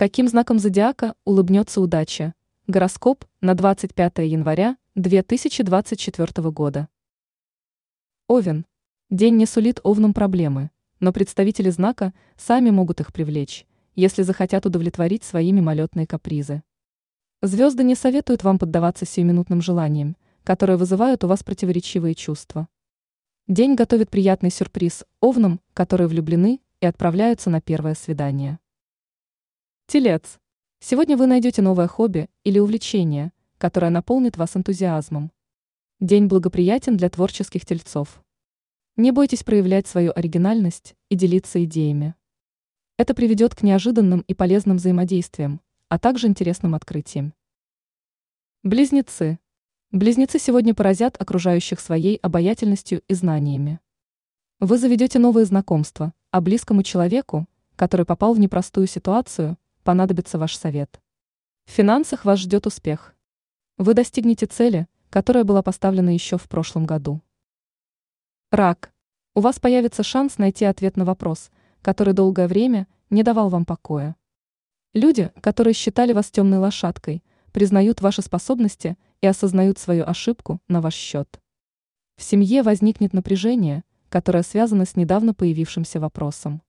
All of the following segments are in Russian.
Каким знаком зодиака улыбнется удача? Гороскоп на 25 января 2024 года. Овен. День не сулит овнам проблемы, но представители знака сами могут их привлечь, если захотят удовлетворить свои мимолетные капризы. Звезды не советуют вам поддаваться сиюминутным желаниям, которые вызывают у вас противоречивые чувства. День готовит приятный сюрприз овнам, которые влюблены и отправляются на первое свидание. Телец. Сегодня вы найдете новое хобби или увлечение, которое наполнит вас энтузиазмом. День благоприятен для творческих тельцов. Не бойтесь проявлять свою оригинальность и делиться идеями. Это приведет к неожиданным и полезным взаимодействиям, а также интересным открытиям. Близнецы. Близнецы сегодня поразят окружающих своей обаятельностью и знаниями. Вы заведете новые знакомства, а близкому человеку, который попал в непростую ситуацию, понадобится ваш совет. В финансах вас ждет успех. Вы достигнете цели, которая была поставлена еще в прошлом году. Рак. У вас появится шанс найти ответ на вопрос, который долгое время не давал вам покоя. Люди, которые считали вас темной лошадкой, признают ваши способности и осознают свою ошибку на ваш счет. В семье возникнет напряжение, которое связано с недавно появившимся вопросом.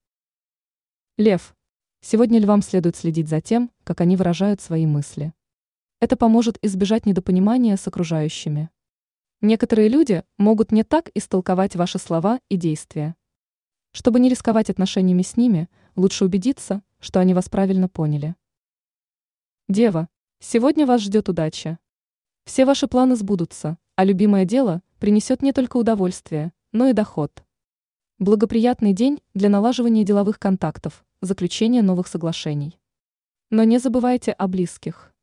Лев. Сегодня львам следует следить за тем, как они выражают свои мысли. Это поможет избежать недопонимания с окружающими. Некоторые люди могут не так истолковать ваши слова и действия. Чтобы не рисковать отношениями с ними, лучше убедиться, что они вас правильно поняли. Дева, сегодня вас ждет удача. Все ваши планы сбудутся, а любимое дело принесет не только удовольствие, но и доход. Благоприятный день для налаживания деловых контактов, заключения новых соглашений. Но не забывайте о близких.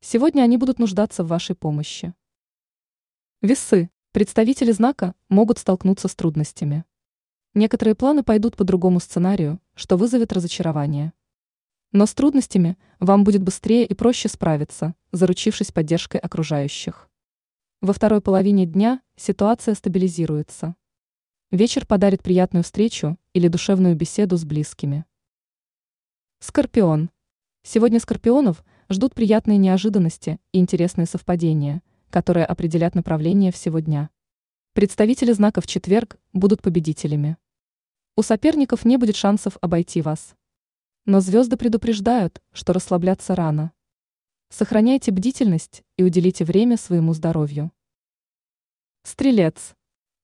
Сегодня они будут нуждаться в вашей помощи. Весы. Представители знака могут столкнуться с трудностями. Некоторые планы пойдут по другому сценарию, что вызовет разочарование. Но с трудностями вам будет быстрее и проще справиться, заручившись поддержкой окружающих. Во второй половине дня ситуация стабилизируется. Вечер подарит приятную встречу или душевную беседу с близкими. Скорпион. Сегодня скорпионов ждут приятные неожиданности и интересные совпадения, которые определят направление всего дня. Представители знака в четверг будут победителями. У соперников не будет шансов обойти вас. Но звезды предупреждают, что расслабляться рано. Сохраняйте бдительность и уделите время своему здоровью. Стрелец.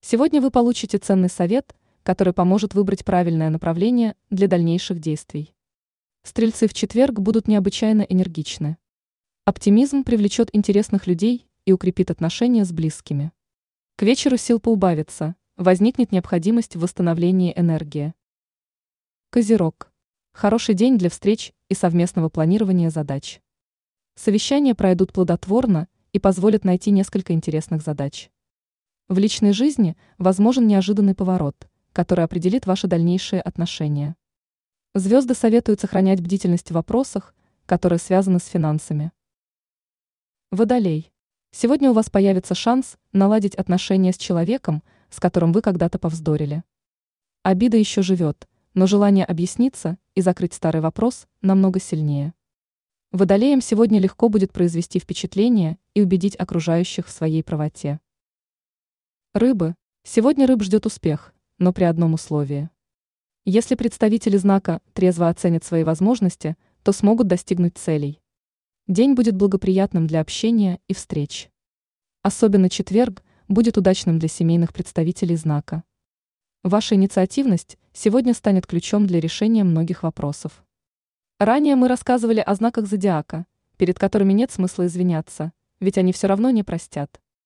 Сегодня вы получите ценный совет, который поможет выбрать правильное направление для дальнейших действий. Стрельцы в четверг будут необычайно энергичны. Оптимизм привлечет интересных людей и укрепит отношения с близкими. К вечеру сил поубавится, возникнет необходимость в восстановлении энергии. Козерог. Хороший день для встреч и совместного планирования задач. Совещания пройдут плодотворно и позволят найти несколько интересных задач. В личной жизни возможен неожиданный поворот, который определит ваши дальнейшие отношения. Звезды советуют сохранять бдительность в вопросах, которые связаны с финансами. Водолей. Сегодня у вас появится шанс наладить отношения с человеком, с которым вы когда-то повздорили. Обида еще живет, но желание объясниться и закрыть старый вопрос намного сильнее. Водолеям сегодня легко будет произвести впечатление и убедить окружающих в своей правоте. Рыбы. Сегодня рыб ждет успех, но при одном условии. Если представители знака трезво оценят свои возможности, то смогут достигнуть целей. День будет благоприятным для общения и встреч. Особенно четверг будет удачным для семейных представителей знака. Ваша инициативность сегодня станет ключом для решения многих вопросов. Ранее мы рассказывали о знаках зодиака, перед которыми нет смысла извиняться, ведь они все равно не простят.